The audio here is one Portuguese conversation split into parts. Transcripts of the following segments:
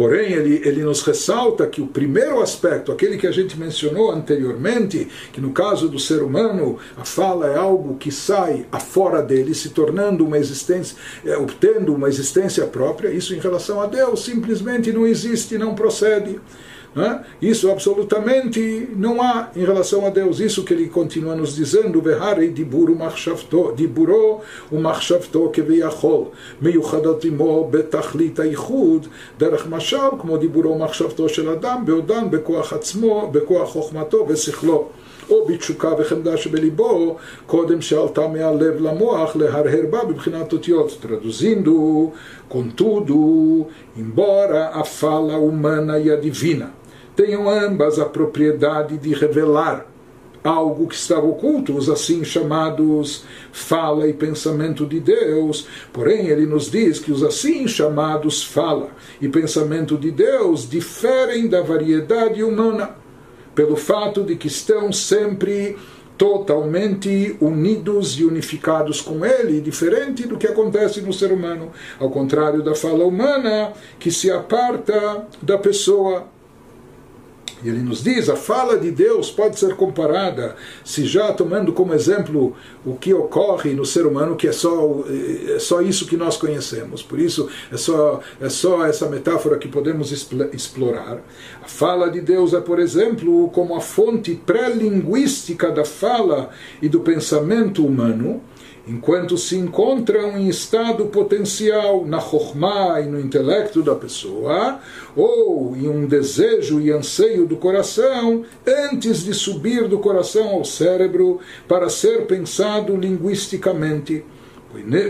Porém, ele, ele nos ressalta que o primeiro aspecto, aquele que a gente mencionou anteriormente, que no caso do ser humano, a fala é algo que sai afora dele, se tornando uma existência, é, obtendo uma existência própria, isso em relação a Deus simplesmente não existe, não procede. Né? Isso absolutamente não há em relação a Deus. Isso que ele continua nos dizendo, Vehari diburu machshavto, diburo umachshavto כביכול, מיוחדות עמו בתכלית הייחוד, דרך משל, כמו דיבורו ומחשבתו של אדם, בעודן בכוח עצמו, בכוח חוכמתו ושכלו. או בתשוקה וחמדה שבליבו, קודם שעלתה מהלב למוח להרהר בה בבחינת אותיות. Traduzindo, contudo, embora a fala humana e a divina tenham ambas a propriedade de revelar algo que estava oculto, os assim chamados fala e pensamento de Deus. Porém, ele nos diz que os assim chamados fala e pensamento de Deus diferem da variedade humana, pelo fato de que estão sempre totalmente unidos e unificados com ele, diferente do que acontece no ser humano, ao contrário da fala humana que se aparta da pessoa e ele nos diz, a fala de Deus pode ser comparada, se já tomando como exemplo o que ocorre no ser humano, que é só, é só isso que nós conhecemos. Por isso, é só, é só essa metáfora que podemos explorar. A fala de Deus é, por exemplo, como a fonte pré-linguística da fala e do pensamento humano, enquanto se encontram em estado potencial na Chokhmah e no intelecto da pessoa, ou em um desejo e anseio do coração, antes de subir do coração ao cérebro para ser pensado linguisticamente.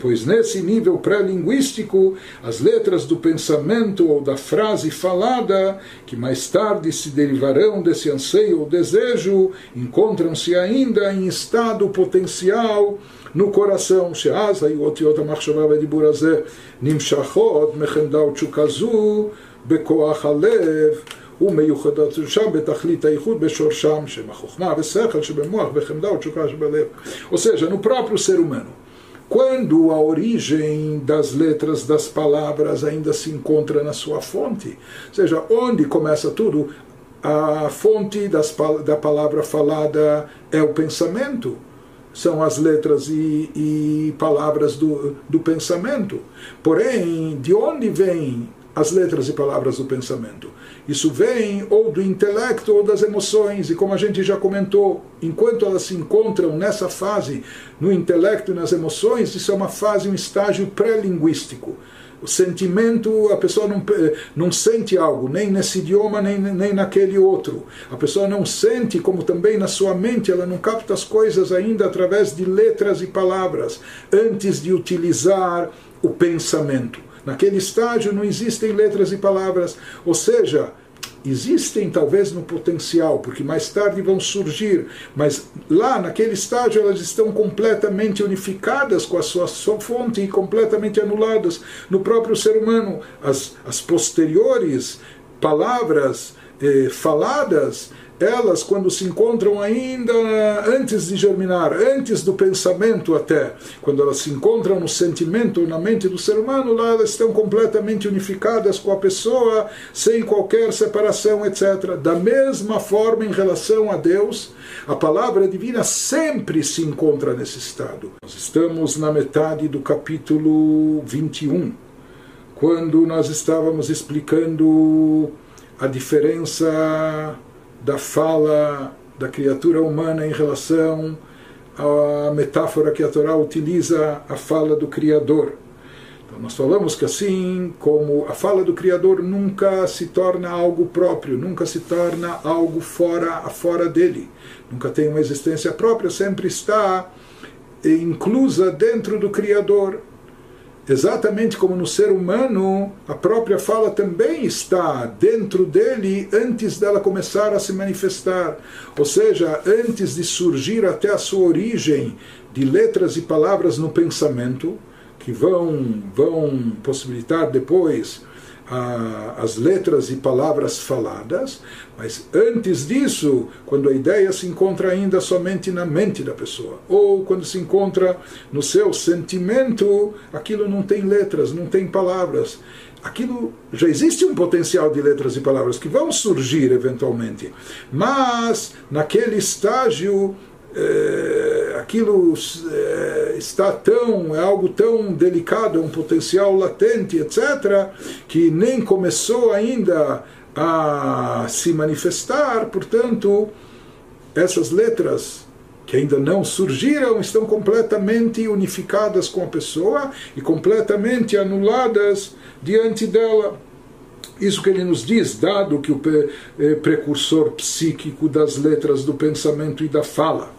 Pois nesse nível pré-linguístico, as letras do pensamento ou da frase falada, que mais tarde se derivarão desse anseio ou desejo, encontram-se ainda em estado potencial no coração, שאז היו אותיות המחשבה והדיבור הזה נמשכות מחמדה ותשוקה זו בכוח הלב ומיוחדות שם בתכלית הייחוד בשורשם שהם החוכמה ושכל שבמוח וחמדה ותשוקה שבלב. Ou seja, no próprio ser humano. Quando a origem das letras das palavras ainda se encontra na sua fonte, ou seja, onde começa tudo, a fonte das, da palavra falada é o pensamento são as letras e, e palavras do, do pensamento. Porém, de onde vêm as letras e palavras do pensamento? Isso vem ou do intelecto ou das emoções, e como a gente já comentou, enquanto elas se encontram nessa fase, no intelecto e nas emoções, isso é uma fase, um estágio pré-linguístico o sentimento, a pessoa não, não sente algo, nem nesse idioma, nem, nem naquele outro. A pessoa não sente, como também na sua mente, ela não capta as coisas ainda através de letras e palavras, antes de utilizar o pensamento. Naquele estágio não existem letras e palavras, ou seja, existem talvez no potencial, porque mais tarde vão surgir, mas lá naquele estágio elas estão completamente unificadas com a sua, sua fonte e completamente anuladas no próprio ser humano. As, as posteriores palavras eh, faladas elas, quando se encontram ainda antes de germinar, antes do pensamento até, quando elas se encontram no sentimento na mente do ser humano, lá elas estão completamente unificadas com a pessoa, sem qualquer separação, etc. Da mesma forma, em relação a Deus, a palavra divina sempre se encontra nesse estado. Nós estamos na metade do capítulo 21, quando nós estávamos explicando a diferença da fala da criatura humana em relação à metáfora que a Torá utiliza, a fala do Criador. Então, nós falamos que assim como a fala do Criador nunca se torna algo próprio, nunca se torna algo fora, fora dele, nunca tem uma existência própria, sempre está inclusa dentro do Criador. Exatamente como no ser humano, a própria fala também está dentro dele antes dela começar a se manifestar. Ou seja, antes de surgir até a sua origem de letras e palavras no pensamento, que vão, vão possibilitar depois a, as letras e palavras faladas, mas antes disso, quando a ideia se encontra ainda somente na mente da pessoa, ou quando se encontra no seu sentimento, aquilo não tem letras, não tem palavras. aquilo já existe um potencial de letras e palavras que vão surgir eventualmente, mas naquele estágio é, aquilo é, está tão, é algo tão delicado, é um potencial latente, etc., que nem começou ainda a se manifestar, portanto, essas letras que ainda não surgiram estão completamente unificadas com a pessoa e completamente anuladas diante dela. Isso que ele nos diz, dado que o eh, precursor psíquico das letras do pensamento e da fala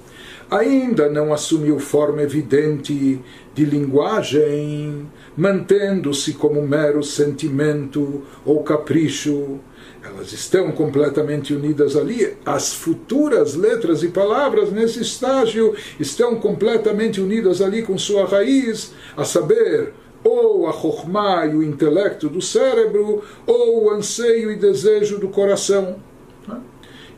ainda não assumiu forma evidente de linguagem, mantendo-se como mero sentimento ou capricho. Elas estão completamente unidas ali. As futuras letras e palavras nesse estágio estão completamente unidas ali com sua raiz, a saber, ou a chokmah e o intelecto do cérebro, ou o anseio e desejo do coração.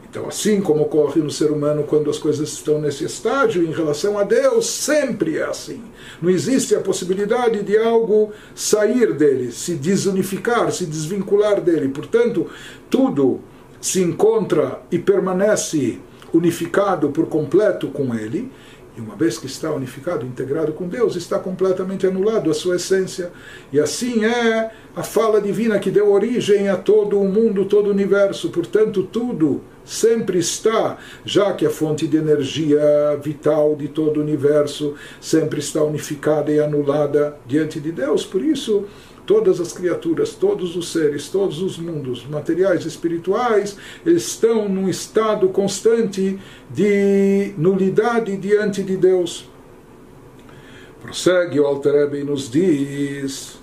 Então, assim como ocorre no ser humano quando as coisas estão nesse estágio, em relação a Deus, sempre é assim. Não existe a possibilidade de algo sair dele, se desunificar, se desvincular dele. Portanto, tudo se encontra e permanece unificado por completo com ele. E uma vez que está unificado, integrado com Deus, está completamente anulado a sua essência. E assim é a fala divina que deu origem a todo o mundo, todo o universo. Portanto, tudo sempre está, já que a fonte de energia vital de todo o universo sempre está unificada e anulada diante de Deus. Por isso, todas as criaturas, todos os seres, todos os mundos materiais e espirituais estão num estado constante de nulidade diante de Deus. Prossegue o Alter e nos diz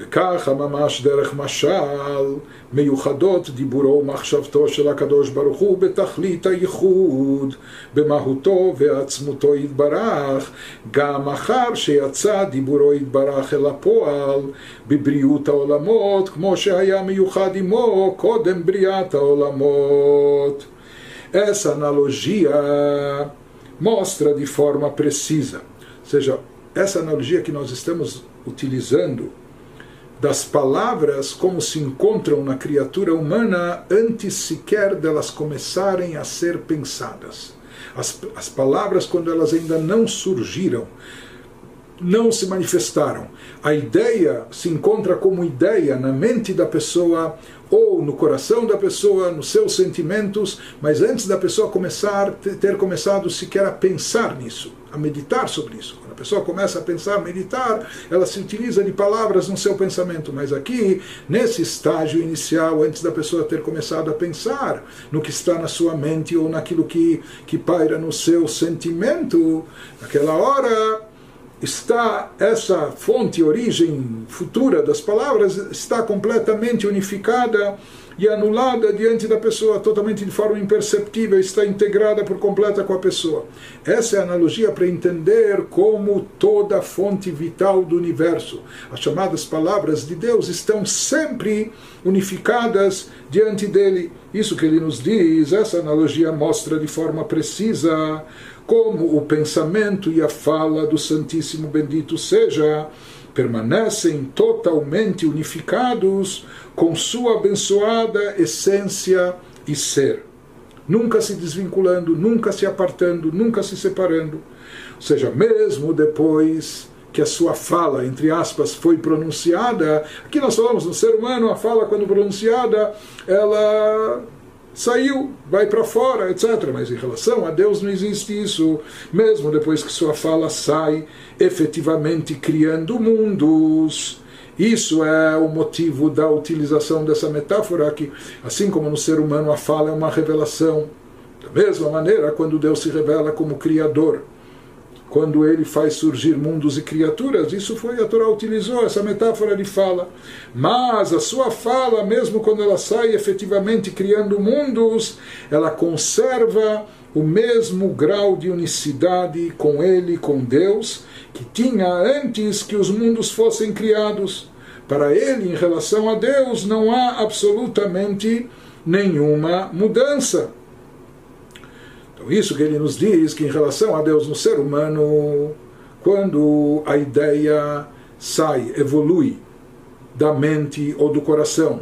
וככה ממש דרך משל מיוחדות דיבורו ומחשבתו של הקדוש ברוך הוא בתכלית הייחוד, במהותו ועצמותו יתברך, גם אחר שיצא דיבורו יתברך אל הפועל בבריאות העולמות, כמו שהיה מיוחד עמו קודם בריאת העולמות. Essa analogia mostra de forma precisa, ou seja, essa analogia que nós estamos utilizando das palavras como se encontram na criatura humana antes sequer delas começarem a ser pensadas. As, as palavras, quando elas ainda não surgiram, não se manifestaram. A ideia se encontra como ideia na mente da pessoa ou no coração da pessoa, nos seus sentimentos, mas antes da pessoa começar ter começado sequer a pensar nisso, a meditar sobre isso. Quando a pessoa começa a pensar, meditar, ela se utiliza de palavras no seu pensamento, mas aqui, nesse estágio inicial, antes da pessoa ter começado a pensar no que está na sua mente ou naquilo que, que paira no seu sentimento, naquela hora está essa fonte, origem futura das palavras, está completamente unificada e anulada diante da pessoa, totalmente de forma imperceptível, está integrada por completa com a pessoa. Essa é a analogia para entender como toda fonte vital do universo, as chamadas palavras de Deus, estão sempre unificadas diante dele. Isso que ele nos diz, essa analogia mostra de forma precisa como o pensamento e a fala do Santíssimo Bendito seja, permanecem totalmente unificados com sua abençoada essência e ser, nunca se desvinculando, nunca se apartando, nunca se separando. Ou seja, mesmo depois que a sua fala, entre aspas, foi pronunciada, aqui nós falamos no ser humano, a fala quando pronunciada, ela saiu, vai para fora, etc. Mas em relação a Deus não existe isso. Mesmo depois que sua fala sai, efetivamente criando mundos. Isso é o motivo da utilização dessa metáfora que, assim como no ser humano a fala é uma revelação, da mesma maneira, quando Deus se revela como Criador, quando ele faz surgir mundos e criaturas, isso foi a Torá utilizou essa metáfora de fala. Mas a sua fala, mesmo quando ela sai efetivamente criando mundos, ela conserva o mesmo grau de unicidade com ele, com Deus, que tinha antes que os mundos fossem criados. Para ele, em relação a Deus, não há absolutamente nenhuma mudança. Então, isso que ele nos diz que em relação a Deus no ser humano, quando a ideia sai, evolui da mente ou do coração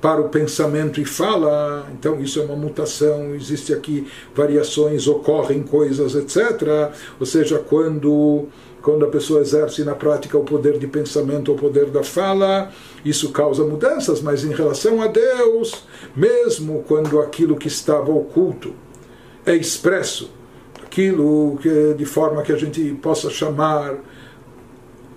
para o pensamento e fala, então isso é uma mutação, existe aqui variações, ocorrem coisas, etc. Ou seja, quando quando a pessoa exerce na prática o poder de pensamento ou o poder da fala, isso causa mudanças, mas em relação a Deus, mesmo quando aquilo que estava oculto é expresso, aquilo que de forma que a gente possa chamar,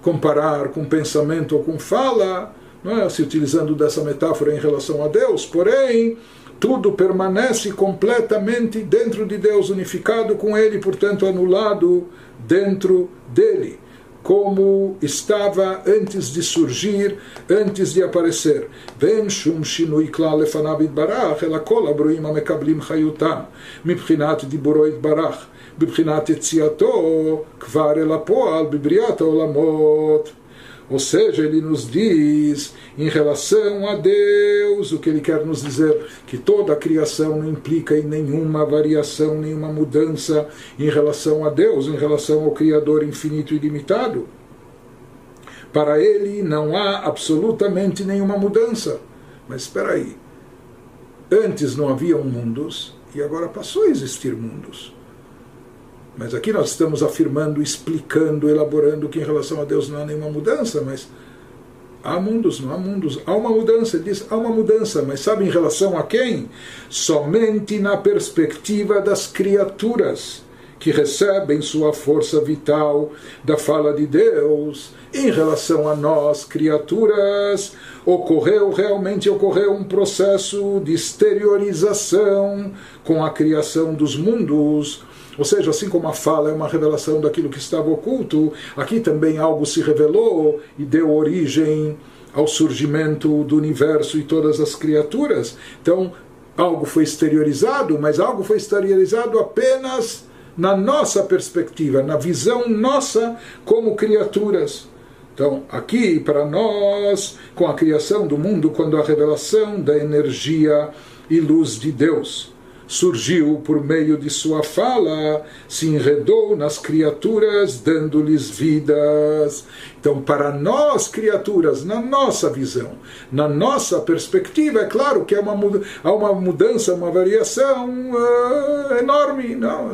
comparar com pensamento ou com fala, é? se utilizando dessa metáfora em relação a Deus, porém tudo permanece completamente dentro de Deus, unificado com Ele, portanto anulado dentro dele, como estava antes de surgir, antes de aparecer. ואין שום שינוי כלל לפניו יתברך, אלא כל הברואים המקבלים חיותם מבחינת דיבורו יתברך, בבחינת יציאתו כבר אל הפועל בבריאת העולמות. Ou seja, ele nos diz em relação a Deus, o que ele quer nos dizer, que toda a criação não implica em nenhuma variação, nenhuma mudança em relação a Deus, em relação ao Criador infinito e ilimitado. Para ele não há absolutamente nenhuma mudança. Mas espera aí, antes não haviam mundos e agora passou a existir mundos. Mas aqui nós estamos afirmando, explicando, elaborando que em relação a Deus não há nenhuma mudança, mas há mundos, não há mundos. Há uma mudança, ele diz, há uma mudança, mas sabe em relação a quem? Somente na perspectiva das criaturas que recebem sua força vital da fala de Deus. Em relação a nós, criaturas, ocorreu realmente ocorreu um processo de exteriorização com a criação dos mundos ou seja, assim como a fala é uma revelação daquilo que estava oculto, aqui também algo se revelou e deu origem ao surgimento do universo e todas as criaturas. Então, algo foi exteriorizado, mas algo foi exteriorizado apenas na nossa perspectiva, na visão nossa como criaturas. Então, aqui para nós, com a criação do mundo, quando a revelação da energia e luz de Deus surgiu por meio de sua fala, se enredou nas criaturas, dando-lhes vidas. Então, para nós, criaturas, na nossa visão, na nossa perspectiva, é claro que há uma, há uma mudança, uma variação uh, enorme. Não?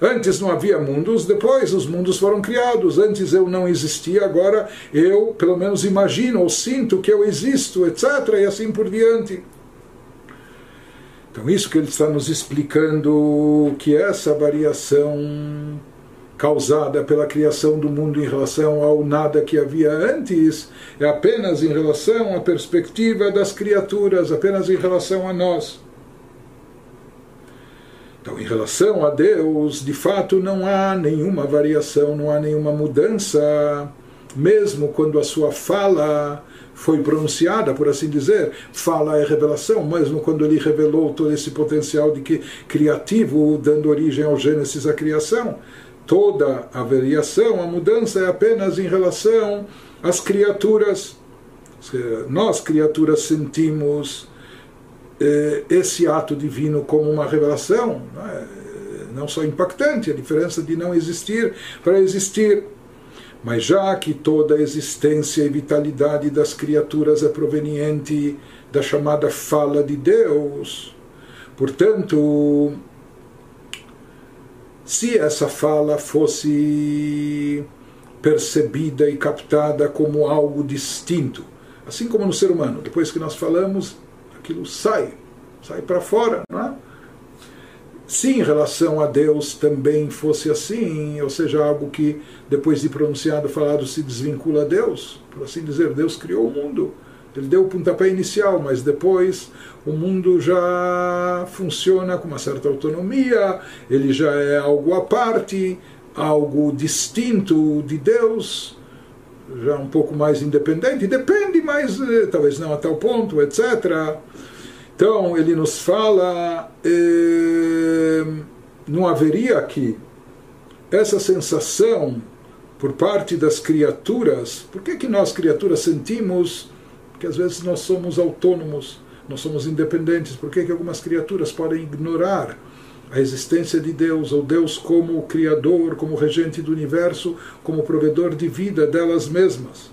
Antes não havia mundos, depois os mundos foram criados. Antes eu não existia, agora eu, pelo menos, imagino ou sinto que eu existo, etc. E assim por diante. Então, isso que ele está nos explicando, que essa variação causada pela criação do mundo em relação ao nada que havia antes, é apenas em relação à perspectiva das criaturas, apenas em relação a nós. Então, em relação a Deus, de fato não há nenhuma variação, não há nenhuma mudança, mesmo quando a sua fala foi pronunciada, por assim dizer, fala é revelação, mesmo quando ele revelou todo esse potencial de que criativo, dando origem ao Gênesis, a criação. Toda a variação, a mudança é apenas em relação às criaturas. Nós, criaturas, sentimos eh, esse ato divino como uma revelação, é? não só impactante, a diferença de não existir para existir mas já que toda a existência e vitalidade das criaturas é proveniente da chamada fala de Deus, portanto, se essa fala fosse percebida e captada como algo distinto, assim como no ser humano, depois que nós falamos, aquilo sai, sai para fora, não é? Se em relação a Deus também fosse assim, ou seja, algo que depois de pronunciado, falado, se desvincula a Deus, por assim dizer, Deus criou o mundo, ele deu o pontapé inicial, mas depois o mundo já funciona com uma certa autonomia, ele já é algo à parte, algo distinto de Deus, já um pouco mais independente, depende, mas eh, talvez não a tal ponto, etc. Então ele nos fala, eh, não haveria aqui essa sensação por parte das criaturas. Por que, que nós, criaturas, sentimos que às vezes nós somos autônomos, nós somos independentes? Por que, que algumas criaturas podem ignorar a existência de Deus, ou Deus como Criador, como regente do universo, como provedor de vida delas mesmas?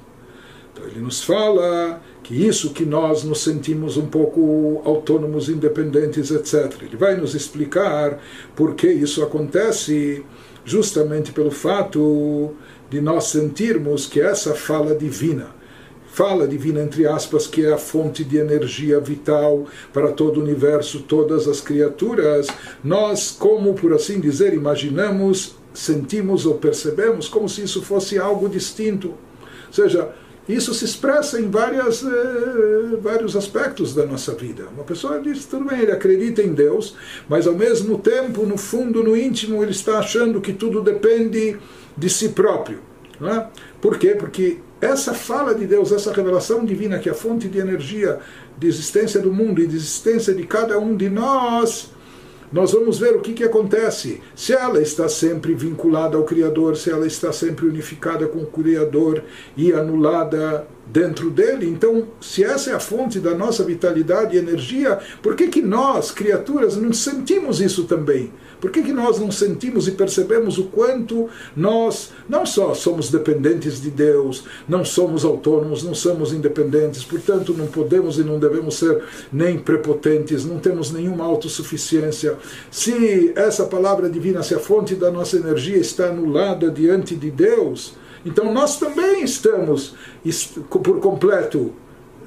Então ele nos fala que isso que nós nos sentimos um pouco autônomos, independentes, etc. Ele vai nos explicar por que isso acontece, justamente pelo fato de nós sentirmos que essa fala divina, fala divina entre aspas, que é a fonte de energia vital para todo o universo, todas as criaturas, nós, como por assim dizer, imaginamos, sentimos ou percebemos como se isso fosse algo distinto. Ou seja, isso se expressa em várias, eh, vários aspectos da nossa vida. Uma pessoa diz, tudo bem, ele acredita em Deus, mas ao mesmo tempo, no fundo, no íntimo, ele está achando que tudo depende de si próprio. É? Por quê? Porque essa fala de Deus, essa revelação divina, que é a fonte de energia, de existência do mundo e de existência de cada um de nós, nós vamos ver o que, que acontece. Se ela está sempre vinculada ao Criador, se ela está sempre unificada com o Criador e anulada dentro dele, então, se essa é a fonte da nossa vitalidade e energia, por que, que nós, criaturas, não sentimos isso também? Por que, que nós não sentimos e percebemos o quanto nós não só somos dependentes de Deus, não somos autônomos, não somos independentes, portanto não podemos e não devemos ser nem prepotentes, não temos nenhuma autossuficiência. Se essa palavra divina, se a fonte da nossa energia está anulada diante de Deus, então nós também estamos por completo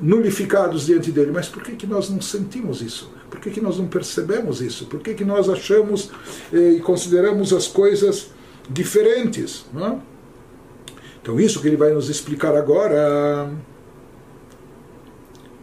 nulificados diante dele. Mas por que, que nós não sentimos isso? Por que, que nós não percebemos isso? Por que, que nós achamos eh, e consideramos as coisas diferentes? É? Então, isso que ele vai nos explicar agora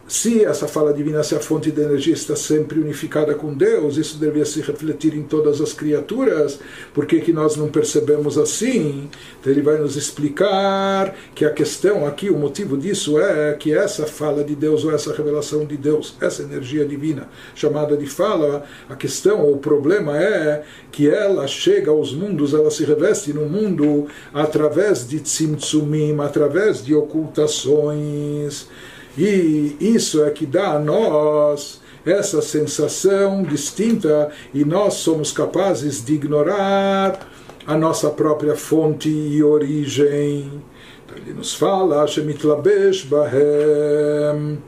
se essa fala divina, se a fonte de energia está sempre unificada com Deus, isso deveria se refletir em todas as criaturas, por que, que nós não percebemos assim? Então ele vai nos explicar que a questão aqui, o motivo disso é que essa fala de Deus, ou essa revelação de Deus, essa energia divina, chamada de fala, a questão ou o problema é que ela chega aos mundos, ela se reveste no mundo através de tzimtzumim, através de ocultações e isso é que dá a nós essa sensação distinta e nós somos capazes de ignorar a nossa própria fonte e origem. Então ele nos fala, Shemitlabesh Bahem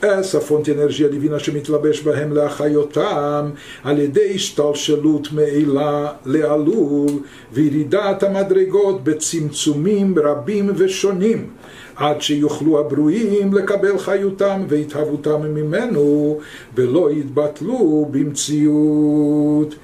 essa fonte de energia divina שמתלבש בהם להחיותם על ידי השתלשלות מעילה לעלול וירידת המדרגות בצמצומים רבים ושונים עד שיוכלו הברואים לקבל חיותם והתהוותם ממנו ולא יתבטלו במציאות.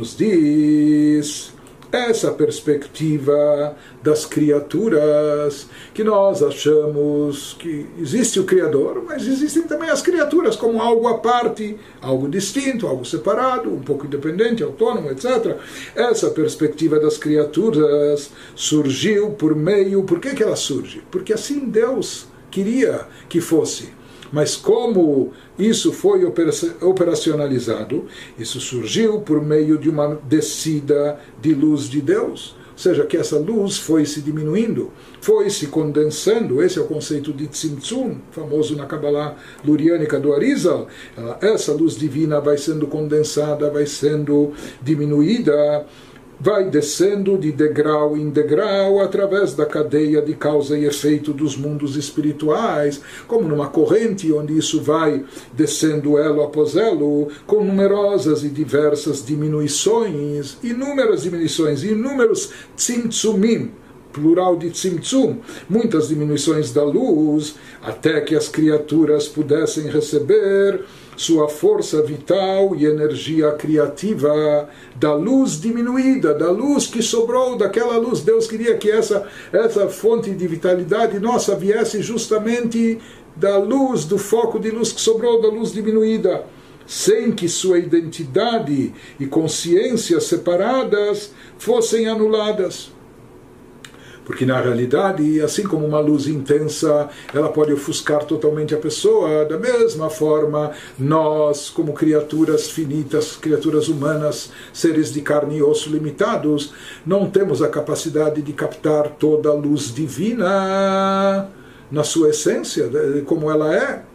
Nos diz essa perspectiva das criaturas, que nós achamos que existe o Criador, mas existem também as criaturas como algo à parte, algo distinto, algo separado, um pouco independente, autônomo, etc. Essa perspectiva das criaturas surgiu por meio. Por que, que ela surge? Porque assim Deus queria que fosse. Mas como isso foi operacionalizado, isso surgiu por meio de uma descida de luz de Deus. Ou seja, que essa luz foi se diminuindo, foi se condensando. Esse é o conceito de Tzimtzum, famoso na Kabbalah luriânica do Arizal. Essa luz divina vai sendo condensada, vai sendo diminuída vai descendo de degrau em degrau através da cadeia de causa e efeito dos mundos espirituais, como numa corrente onde isso vai descendo elo após elo, com numerosas e diversas diminuições, inúmeras diminuições, inúmeros tzimtzumim, plural de tzimtzum, muitas diminuições da luz, até que as criaturas pudessem receber sua força vital e energia criativa da luz diminuída, da luz que sobrou, daquela luz. Deus queria que essa, essa fonte de vitalidade nossa viesse justamente da luz, do foco de luz que sobrou, da luz diminuída sem que sua identidade e consciência separadas fossem anuladas. Porque na realidade, assim como uma luz intensa, ela pode ofuscar totalmente a pessoa, da mesma forma, nós, como criaturas finitas, criaturas humanas, seres de carne e osso limitados, não temos a capacidade de captar toda a luz divina na sua essência, como ela é.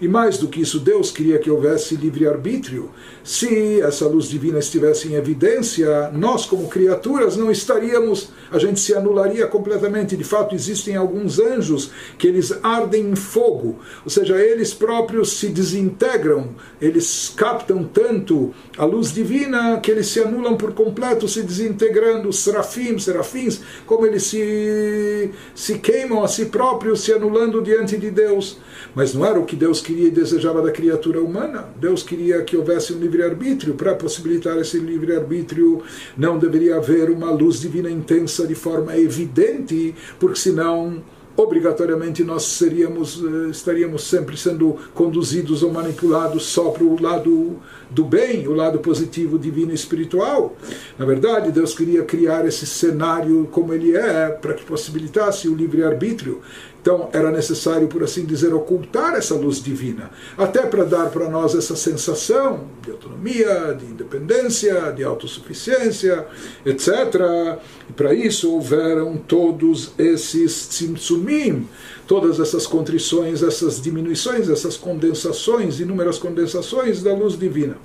E mais do que isso, Deus queria que houvesse livre-arbítrio. Se essa luz divina estivesse em evidência, nós, como criaturas, não estaríamos, a gente se anularia completamente. De fato, existem alguns anjos que eles ardem em fogo, ou seja, eles próprios se desintegram, eles captam tanto a luz divina que eles se anulam por completo, se desintegrando. Os serafim, serafins, como eles se, se queimam a si próprios, se anulando diante de Deus. Mas não era o que Deus queria e desejava da criatura humana. Deus queria que houvesse um livre-arbítrio. Para possibilitar esse livre-arbítrio, não deveria haver uma luz divina intensa de forma evidente, porque senão obrigatoriamente nós seríamos, eh, estaríamos sempre sendo conduzidos ou manipulados só para o lado do bem, o lado positivo, divino e espiritual. Na verdade, Deus queria criar esse cenário como ele é, para que possibilitasse o livre-arbítrio. Então era necessário, por assim dizer, ocultar essa luz divina, até para dar para nós essa sensação de autonomia, de independência, de autossuficiência, etc. E para isso houveram todos esses tzimtzumim, todas essas contrições, essas diminuições, essas condensações, inúmeras condensações da luz divina.